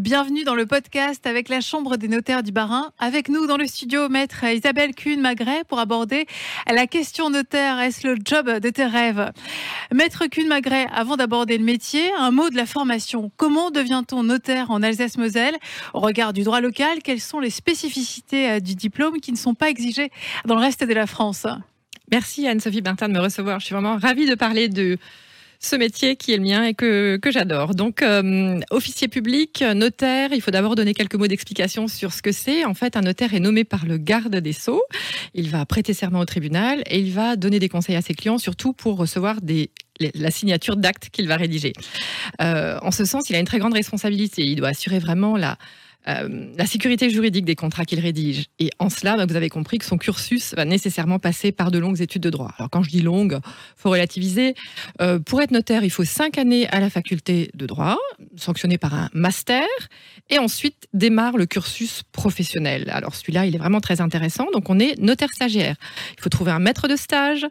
Bienvenue dans le podcast avec la Chambre des notaires du Barin. Avec nous dans le studio, maître Isabelle Kuhn-Magret pour aborder la question notaire. Est-ce le job de tes rêves? Maître Kuhn-Magret, avant d'aborder le métier, un mot de la formation. Comment devient-on notaire en Alsace-Moselle? Au regard du droit local, quelles sont les spécificités euh, du diplôme qui ne sont pas exigées dans le reste de la France? Merci Anne-Sophie Bertin de me recevoir. Je suis vraiment ravie de parler de ce métier qui est le mien et que, que j'adore. Donc, euh, officier public, notaire, il faut d'abord donner quelques mots d'explication sur ce que c'est. En fait, un notaire est nommé par le garde des sceaux. Il va prêter serment au tribunal et il va donner des conseils à ses clients, surtout pour recevoir la signature d'acte qu'il va rédiger. Euh, en ce sens, il a une très grande responsabilité. Il doit assurer vraiment la, euh, la sécurité juridique des contrats qu'il rédige. Et en cela, bah, vous avez compris que son cursus va nécessairement passer par de longues études de droit. Alors quand je dis longue, faut relativiser. Euh, pour être notaire, il faut cinq années à la faculté de droit, sanctionné par un master, et ensuite démarre le cursus professionnel. Alors celui-là, il est vraiment très intéressant. Donc on est notaire stagiaire. Il faut trouver un maître de stage.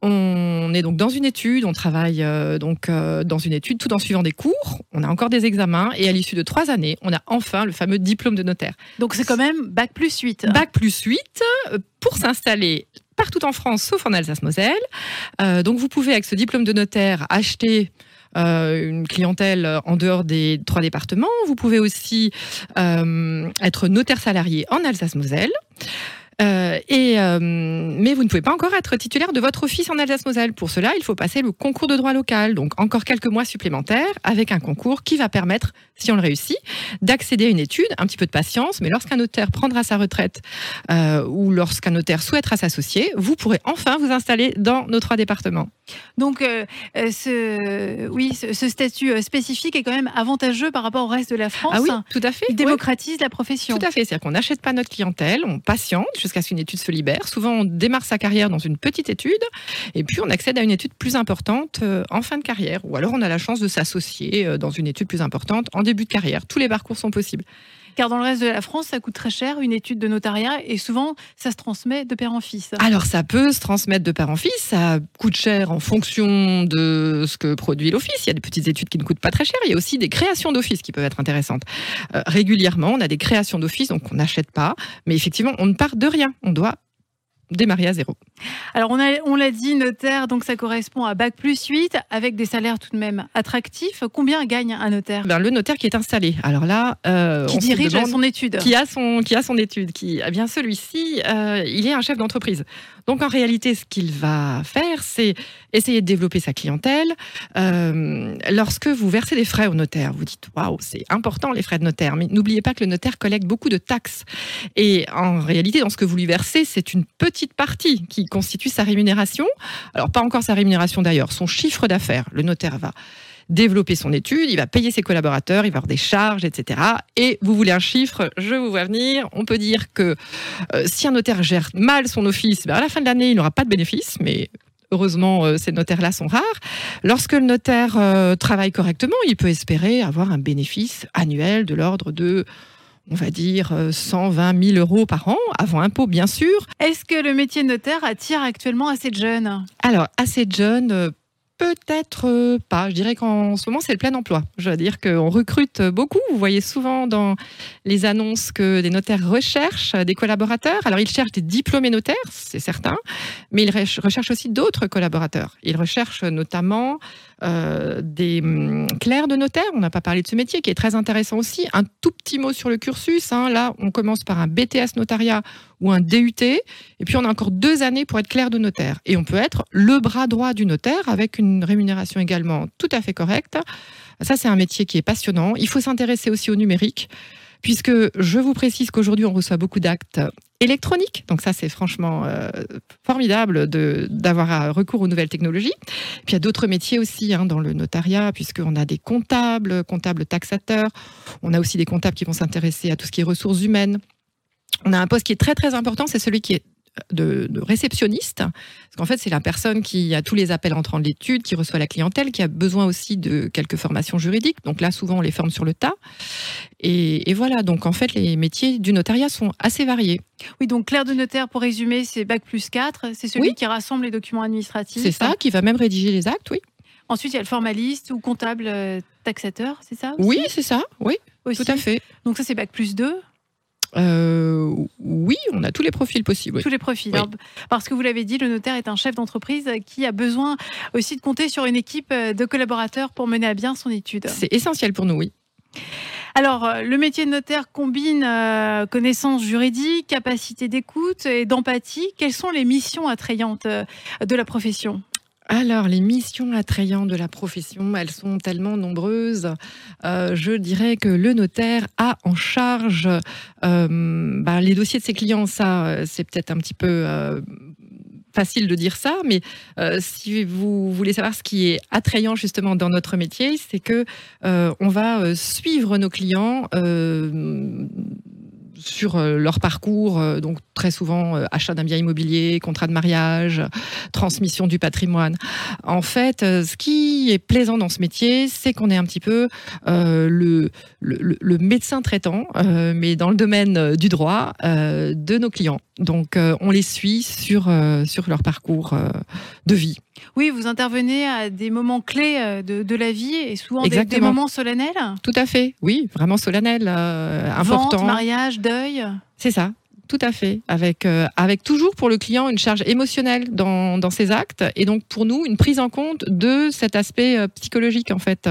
On est donc dans une étude, on travaille euh, donc dans une étude tout en suivant des cours. On a encore des examens et à l'issue de trois années, on a enfin le fameux diplôme de notaire. Donc c'est quand même bac plus 8. Bac plus 8 euh, pour s'installer partout en France, sauf en Alsace-Moselle. Euh, donc vous pouvez, avec ce diplôme de notaire, acheter euh, une clientèle en dehors des trois départements. Vous pouvez aussi être notaire salarié en Alsace-Moselle. Euh, et, euh, mais vous ne pouvez pas encore être titulaire de votre office en Alsace-Moselle. Pour cela, il faut passer le concours de droit local, donc encore quelques mois supplémentaires avec un concours qui va permettre, si on le réussit, d'accéder à une étude, un petit peu de patience, mais lorsqu'un notaire prendra sa retraite euh, ou lorsqu'un notaire souhaitera s'associer, vous pourrez enfin vous installer dans nos trois départements. Donc, ce, oui, ce, statut spécifique est quand même avantageux par rapport au reste de la France. Ah oui, tout à fait. Il démocratise la profession. Tout à fait. C'est-à-dire qu'on n'achète pas notre clientèle, on patiente jusqu'à ce qu'une étude se libère. Souvent, on démarre sa carrière dans une petite étude et puis on accède à une étude plus importante euh, en fin de carrière. Ou alors on a la chance de s'associer euh, dans une étude plus importante en début de carrière. Tous les parcours sont possibles car dans le reste de la France, ça coûte très cher une étude de notariat et souvent ça se transmet de père en fils. Alors ça peut se transmettre de père en fils, ça coûte cher en fonction de ce que produit l'office. Il y a des petites études qui ne coûtent pas très cher, il y a aussi des créations d'office qui peuvent être intéressantes. Euh, régulièrement, on a des créations d'office, donc on n'achète pas, mais effectivement, on ne part de rien. On doit démarrer à zéro. Alors on, a, on l'a dit, notaire, donc ça correspond à Bac plus 8, avec des salaires tout de même attractifs. Combien gagne un notaire? Ben, Le notaire qui est installé. Alors là... Euh, qui dirige son étude. Qui a son, qui a son étude. Qui, eh bien celui-ci, euh, il est un chef d'entreprise. Donc en réalité, ce qu'il va faire, c'est essayer de développer sa clientèle. Euh, lorsque vous versez des frais au notaire, vous dites waouh, c'est important les frais de notaire, mais n'oubliez pas que le notaire collecte beaucoup de taxes. Et en réalité, dans ce que vous lui versez, c'est une petite partie qui constitue sa rémunération. Alors pas encore sa rémunération d'ailleurs, son chiffre d'affaires. Le notaire va développer son étude, il va payer ses collaborateurs, il va avoir des charges, etc. Et vous voulez un chiffre, je vous vois venir. On peut dire que euh, si un notaire gère mal son office, ben, à la fin de l'année, il n'aura pas de bénéfice, mais Heureusement, euh, ces notaires-là sont rares. Lorsque le notaire euh, travaille correctement, il peut espérer avoir un bénéfice annuel de l'ordre de on va dire 120 000 euros par an, avant impôt bien sûr. Est-ce que le métier de notaire attire actuellement assez de jeunes? Alors, assez de jeunes, Peut-être euh, pas. Je dirais qu'en ce moment, c'est le plein emploi. Je veux dire qu'on recrute beaucoup. Vous voyez souvent dans les annonces que des notaires recherchent des collaborateurs. Alors, ils cherchent des diplômés notaires, c'est certain, mais ils recherchent aussi d'autres collaborateurs. Ils recherchent notamment euh, des hum, clercs de notaire. On n'a pas parlé de ce métier qui est très intéressant aussi. Un tout petit mot sur le cursus. Hein. Là, on commence par un BTS notariat ou un DUT. Et puis, on a encore deux années pour être clerc de notaire. Et on peut être le bras droit du notaire avec une rémunération également tout à fait correcte. Ça, c'est un métier qui est passionnant. Il faut s'intéresser aussi au numérique puisque je vous précise qu'aujourd'hui, on reçoit beaucoup d'actes électroniques. Donc ça, c'est franchement euh, formidable d'avoir recours aux nouvelles technologies. Puis il y a d'autres métiers aussi hein, dans le notariat, puisqu'on a des comptables, comptables taxateurs. On a aussi des comptables qui vont s'intéresser à tout ce qui est ressources humaines. On a un poste qui est très très important, c'est celui qui est de, réceptionniste, parce qu'en fait c'est la personne qui a tous les appels entrants de l'étude, qui reçoit la clientèle, qui a besoin aussi de quelques formations juridiques. Donc là souvent on les forme sur le tas. Et, voilà, donc en fait les métiers du notariat sont assez variés. Oui, donc clerc de notaire pour résumer, c'est bac plus 4, c'est celui qui rassemble les documents administratifs. C'est ça, qui va même rédiger les actes, oui. Ensuite, il y a le formaliste ou comptable euh, taxateur, c'est ça Oui, c'est ça, oui. aussi. Tout à fait. Donc ça, c'est bac plus 2 Euh, oui, on a tous les profils possibles. oui. tous les profils. Oui. hein. Parce que vous l'avez dit, le notaire est un chef d'entreprise qui a besoin aussi de compter sur une équipe euh, de collaborateurs pour mener à bien son étude. C'est essentiel pour nous, oui. Alors, euh, le métier de notaire combine euh, connaissances juridiques, capacité d'écoute et d'empathie. Quelles sont les missions attrayantes de la profession? Alors, les missions attrayantes de la profession, elles sont tellement nombreuses. Euh, je dirais que le notaire a en charge euh, ben, les dossiers de ses clients. Ça, euh, c'est peut-être un petit peu facile de dire ça, mais si vous voulez savoir ce qui est attrayant justement dans notre métier, c'est que on va suivre nos clients. sur leur parcours, très souvent euh, achat d'un bien immobilier, contrat de mariage, transmission du patrimoine. En fait, euh, ce qui est plaisant dans ce métier, c'est qu'on est un petit peu euh, le, le, le médecin traitant, mais dans le domaine du droit, de nos clients. Donc, on les suit sur, sur leur parcours de vie. Oui, vous intervenez à des moments clés de, de la vie et souvent des, des moments solennels. Tout à fait, oui, vraiment solennel, euh, Vente, important. mariage, deuil. C'est ça. Tout à fait, avec, euh, avec toujours pour le client une charge émotionnelle dans, dans ses actes et donc pour nous une prise en compte de cet aspect euh, psychologique en fait.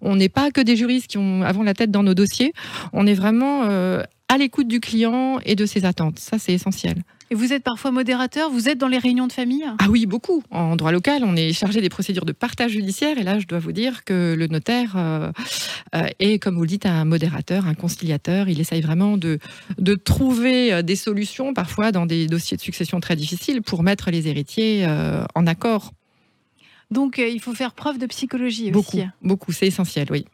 On n'est pas que des juristes qui ont avant la tête dans nos dossiers, on est vraiment euh, à l'écoute du client et de ses attentes. Ça c'est essentiel. Et vous êtes parfois modérateur, vous êtes dans les réunions de famille? Ah oui, beaucoup. En droit local, on est chargé des procédures de partage judiciaire et là, je dois vous dire que le notaire euh, euh, est, comme vous le dites, un modérateur, un conciliateur. Il essaye vraiment de, de trouver euh, des solutions, parfois dans des dossiers de succession très difficiles, pour mettre les héritiers euh, en accord. Donc il faut faire preuve de psychologie Beaucoup, aussi. beaucoup, c'est essentiel, oui.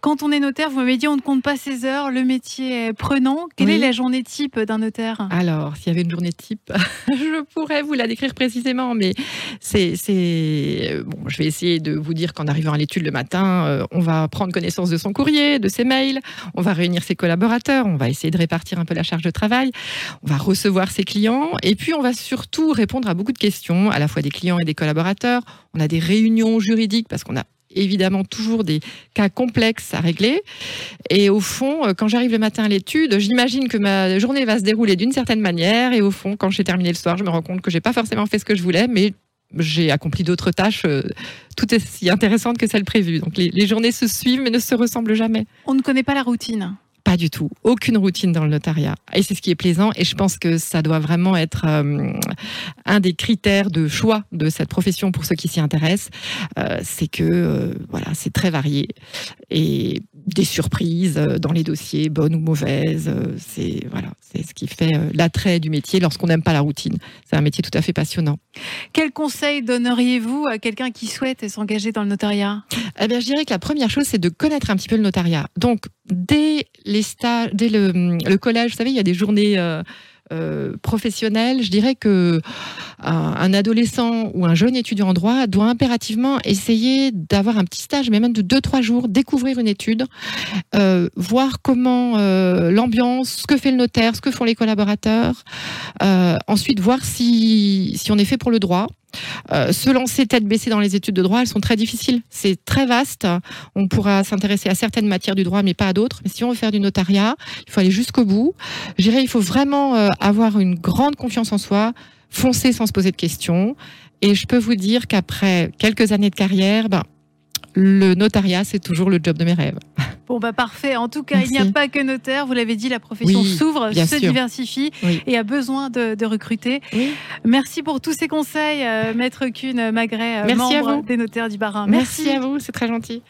Quand on est notaire, vous m'avez dit on ne compte pas ses heures, le métier est prenant. Quelle Oui. est la journée type d'un notaire? Alors, s'il y avait une journée type, je pourrais vous la décrire précisément, mais c'est, c'est bon. Je vais essayer de vous dire qu'en arrivant à l'étude le matin, euh, on va prendre connaissance de son courrier, de ses mails, on va réunir ses collaborateurs, on va essayer de répartir un peu la charge de travail, on va recevoir ses clients, et puis on va surtout répondre à beaucoup de questions, à la fois des clients et des collaborateurs. On a des réunions juridiques parce qu'on a évidemment toujours des cas complexes à régler. Et au fond, euh, quand j'arrive le matin à l'étude, j'imagine que ma journée va se dérouler d'une certaine manière. Et au fond, quand j'ai terminé le soir, je me rends compte que j'ai pas forcément fait ce que je voulais, mais j'ai accompli d'autres tâches euh, tout aussi intéressantes que celles prévues. Donc les, les journées se suivent mais ne se ressemblent jamais. On ne connaît pas la routine. Pas du tout. Aucune routine dans le notariat. Et c'est ce qui est plaisant. Et je pense que ça doit vraiment être euh, un des critères de choix de cette profession pour ceux qui s'y intéressent. Euh, c'est que euh, voilà, c'est très varié et des surprises euh, dans les dossiers, bonnes ou mauvaises. euh, c'est voilà, c'est ce qui fait euh, l'attrait du métier lorsqu'on n'aime pas la routine. C'est un métier tout à fait passionnant. Quel conseil donneriez-vous à quelqu'un qui souhaite s'engager dans le notariat? Eh bien, je dirais que la première chose, c'est de connaître un petit peu le notariat. Donc, dès les stages, dès le, le collège, vous savez, il y a des journées euh, euh, professionnelles. Je dirais que un, un adolescent ou un jeune étudiant en droit doit impérativement essayer d'avoir un petit stage, mais même de 2-3 jours, découvrir une étude, euh, voir comment euh, l'ambiance, ce que fait le notaire, ce que font les collaborateurs. Euh, ensuite, voir si on est fait pour le droit. Euh, se lancer tête baissée dans les études de droit, elles sont très difficiles. C'est très vaste. On pourra s'intéresser à certaines matières du droit, mais pas à d'autres. Mais si on veut faire du notariat, il faut aller jusqu'au bout. Je dirais, il faut vraiment euh, avoir une grande confiance en soi, foncer sans se poser de questions. Et je peux vous dire qu'après quelques années de carrière, ben, le notariat, c'est toujours le job de mes rêves. Bon, bah parfait. En tout cas, il n'y a pas que notaire. Vous l'avez dit, la profession Oui, s'ouvre, se sûr. diversifie Oui. et a besoin de, de recruter. Oui. Merci pour tous ces conseils, euh, Maître Kuhn Magret, euh, Merci à membre vous. des notaires du Barin. Merci à vous, c'est très gentil.